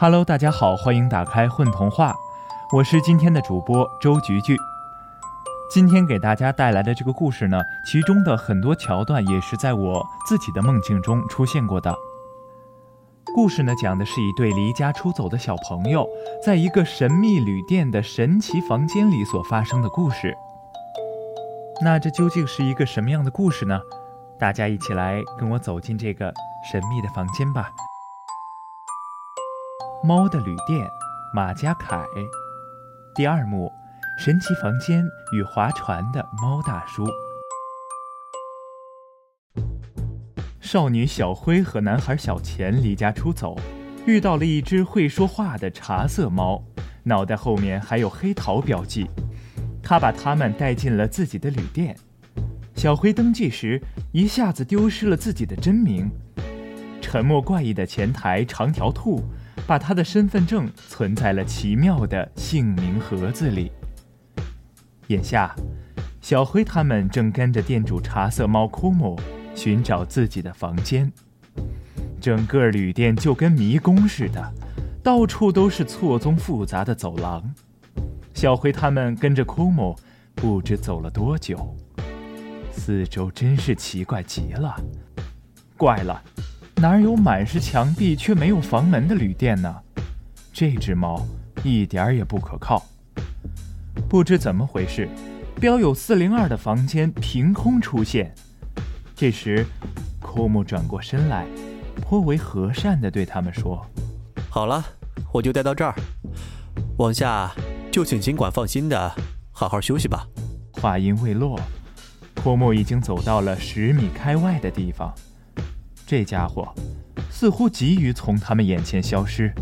Hello，大家好，欢迎打开混童话，我是今天的主播周菊菊。今天给大家带来的这个故事呢，其中的很多桥段也是在我自己的梦境中出现过的。故事呢，讲的是一对离家出走的小朋友，在一个神秘旅店的神奇房间里所发生的故事。那这究竟是一个什么样的故事呢？大家一起来跟我走进这个神秘的房间吧。猫的旅店，马家凯，第二幕，神奇房间与划船的猫大叔。少女小灰和男孩小钱离家出走，遇到了一只会说话的茶色猫，脑袋后面还有黑桃标记。他把他们带进了自己的旅店。小灰登记时一下子丢失了自己的真名。沉默怪异的前台长条兔，把他的身份证存在了奇妙的姓名盒子里。眼下，小灰他们正跟着店主茶色猫库姆。寻找自己的房间，整个旅店就跟迷宫似的，到处都是错综复杂的走廊。小灰他们跟着库姆，不知走了多久。四周真是奇怪极了，怪了，哪有满是墙壁却没有房门的旅店呢？这只猫一点儿也不可靠。不知怎么回事，标有四零二的房间凭空出现。这时，库木转过身来，颇为和善地对他们说：“好了，我就待到这儿，往下就请尽管放心的好好休息吧。”话音未落，库木已经走到了十米开外的地方。这家伙似乎急于从他们眼前消失。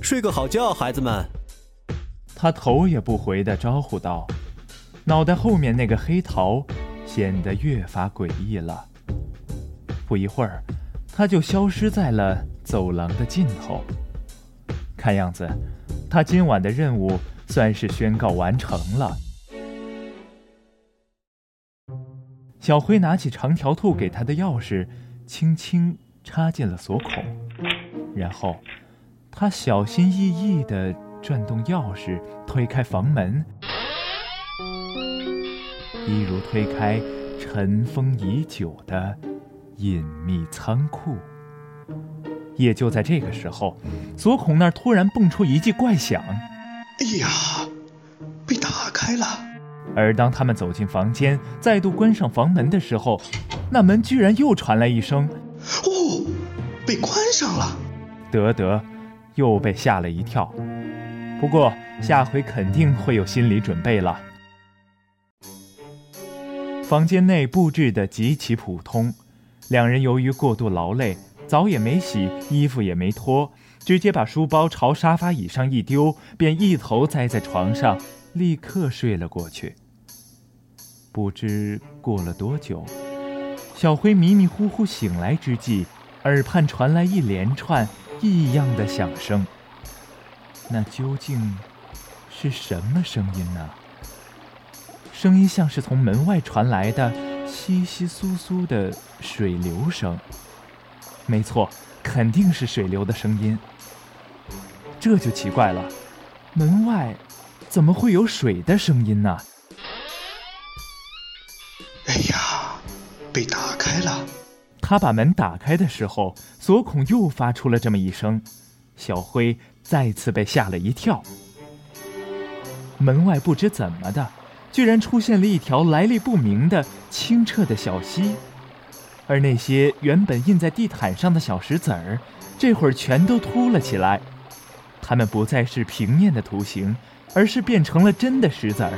睡个好觉，孩子们。他头也不回地招呼道，脑袋后面那个黑桃显得越发诡异了。不一会儿，他就消失在了走廊的尽头。看样子，他今晚的任务算是宣告完成了。小灰拿起长条兔给他的钥匙，轻轻插进了锁孔，然后，他小心翼翼地转动钥匙，推开房门，一如推开尘封已久的。隐秘仓库。也就在这个时候，锁孔那儿突然蹦出一记怪响。哎呀，被打开了！而当他们走进房间，再度关上房门的时候，那门居然又传来一声：“哦，被关上了！”德德又被吓了一跳。不过下回肯定会有心理准备了。房间内布置的极其普通。两人由于过度劳累，澡也没洗，衣服也没脱，直接把书包朝沙发椅上一丢，便一头栽在床上，立刻睡了过去。不知过了多久，小灰迷迷糊糊醒来之际，耳畔传来一连串异样的响声。那究竟是什么声音呢？声音像是从门外传来的。稀稀疏疏的水流声，没错，肯定是水流的声音。这就奇怪了，门外怎么会有水的声音呢？被打开了！他把门打开的时候，锁孔又发出了这么一声，小灰再次被吓了一跳。门外不知怎么的。居然出现了一条来历不明的清澈的小溪，而那些原本印在地毯上的小石子儿，这会儿全都凸了起来。它们不再是平面的图形，而是变成了真的石子儿，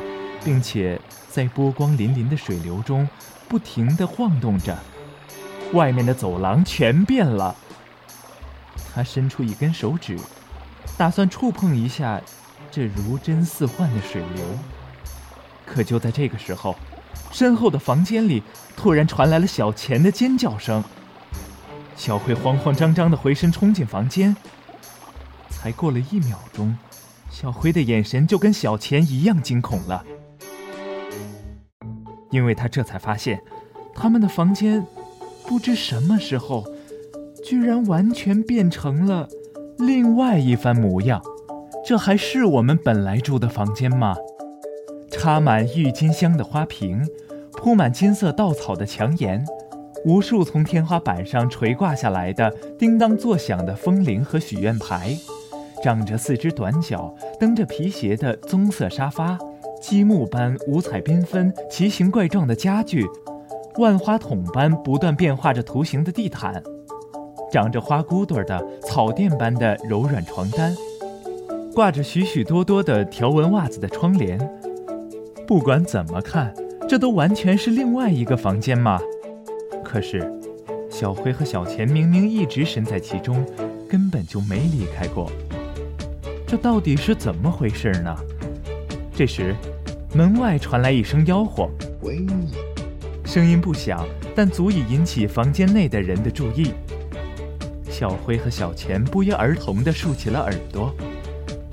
并且在波光粼粼的水流中不停地晃动着。外面的走廊全变了。他伸出一根手指，打算触碰一下这如真似幻的水流。可就在这个时候，身后的房间里突然传来了小钱的尖叫声。小辉慌慌张张地回身冲进房间，才过了一秒钟，小辉的眼神就跟小钱一样惊恐了，因为他这才发现，他们的房间不知什么时候居然完全变成了另外一番模样。这还是我们本来住的房间吗？插满郁金香的花瓶，铺满金色稻草的墙沿，无数从天花板上垂挂下来的叮当作响的风铃和许愿牌，长着四只短脚、蹬着皮鞋的棕色沙发，积木般五彩缤纷、奇形怪状的家具，万花筒般不断变化着图形的地毯，长着花骨朵的草垫般的柔软床单。挂着许许多多的条纹袜子的窗帘，不管怎么看，这都完全是另外一个房间嘛。可是，小辉和小钱明明一直身在其中，根本就没离开过。这到底是怎么回事呢？这时，门外传来一声吆喝：“喂！”声音不响，但足以引起房间内的人的注意。小辉和小钱不约而同地竖起了耳朵。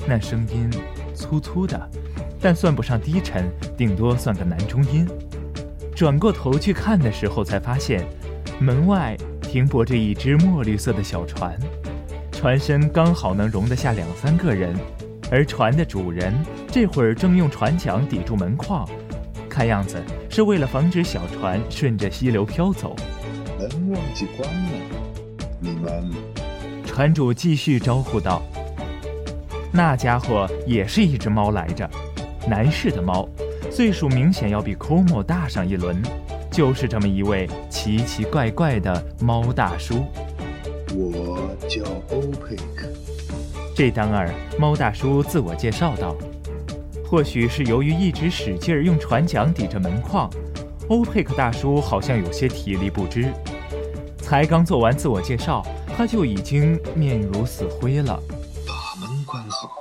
那声音粗粗的，但算不上低沉，顶多算个男中音。转过头去看的时候，才发现门外停泊着一只墨绿色的小船，船身刚好能容得下两三个人，而船的主人这会儿正用船桨抵住门框，看样子是为了防止小船顺着溪流飘走。门忘记关了，你们。船主继续招呼道。那家伙也是一只猫来着，男士的猫，岁数明显要比 Como 大上一轮，就是这么一位奇奇怪怪的猫大叔。我叫欧佩克。这当儿，猫大叔自我介绍道。或许是由于一直使劲儿用船桨抵着门框，欧佩克大叔好像有些体力不支，才刚做完自我介绍，他就已经面如死灰了。把门关好，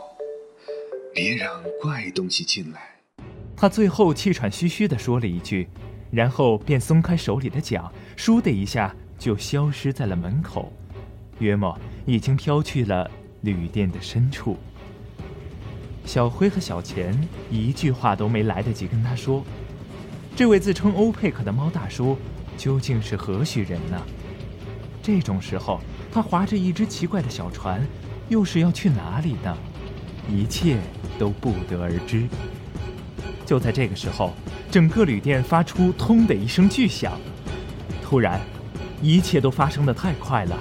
别让怪东西进来。他最后气喘吁吁地说了一句，然后便松开手里的桨，倏的一下就消失在了门口，约莫已经飘去了旅店的深处。小辉和小钱一句话都没来得及跟他说，这位自称欧佩克的猫大叔究竟是何许人呢？这种时候，他划着一只奇怪的小船。又是要去哪里呢？一切都不得而知。就在这个时候，整个旅店发出“通”的一声巨响。突然，一切都发生的太快了。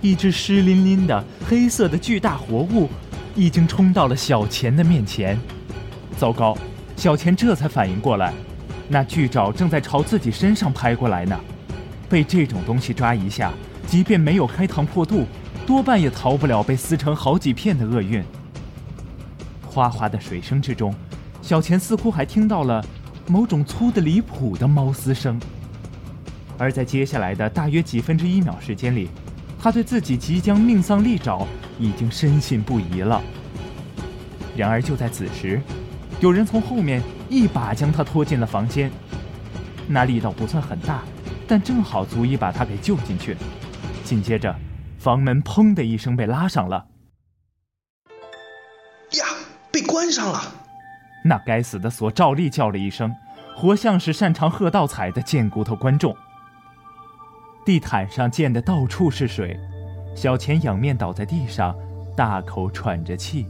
一只湿淋淋的黑色的巨大活物，已经冲到了小钱的面前。糟糕！小钱这才反应过来，那巨爪正在朝自己身上拍过来呢。被这种东西抓一下，即便没有开膛破肚。多半也逃不了被撕成好几片的厄运。哗哗的水声之中，小钱似乎还听到了某种粗的离谱的猫嘶声。而在接下来的大约几分之一秒时间里，他对自己即将命丧利爪已经深信不疑了。然而就在此时，有人从后面一把将他拖进了房间，那力道不算很大，但正好足以把他给救进去。紧接着。房门砰的一声被拉上了，呀，被关上了！那该死的锁照例叫了一声，活像是擅长喝倒彩的贱骨头观众。地毯上溅的到处是水，小钱仰面倒在地上，大口喘着气，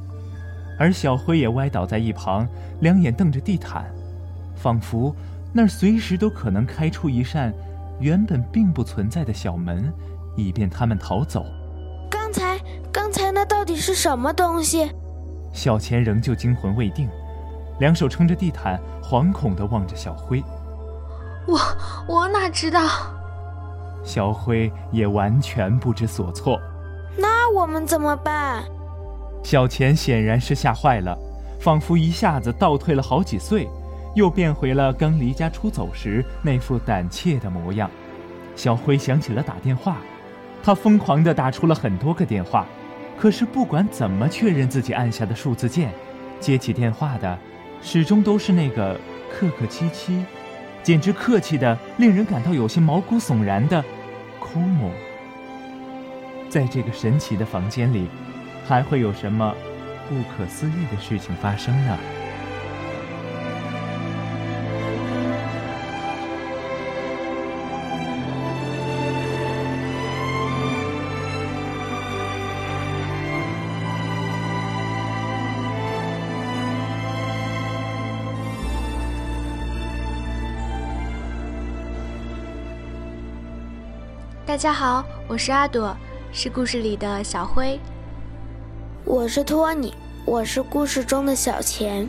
而小辉也歪倒在一旁，两眼瞪着地毯，仿佛那儿随时都可能开出一扇原本并不存在的小门。以便他们逃走。刚才，刚才那到底是什么东西？小钱仍旧惊魂未定，两手撑着地毯，惶恐地望着小辉。我，我哪知道？小辉也完全不知所措。那我们怎么办？小钱显然是吓坏了，仿佛一下子倒退了好几岁，又变回了刚离家出走时那副胆怯的模样。小辉想起了打电话。他疯狂地打出了很多个电话，可是不管怎么确认自己按下的数字键，接起电话的始终都是那个客客气气、简直客气的令人感到有些毛骨悚然的托姆。在这个神奇的房间里，还会有什么不可思议的事情发生呢？大家好，我是阿朵，是故事里的小灰。我是托尼，我是故事中的小钱。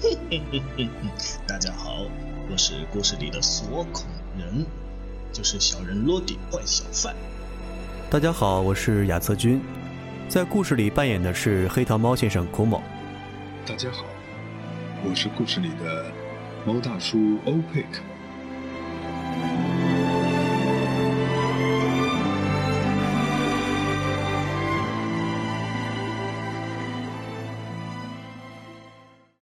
嘿嘿嘿嘿嘿，大家好，我是故事里的锁孔人，就是小人罗迪坏小贩。大家好，我是亚策君，在故事里扮演的是黑桃猫先生库某。大家好，我是故事里的猫大叔欧佩克。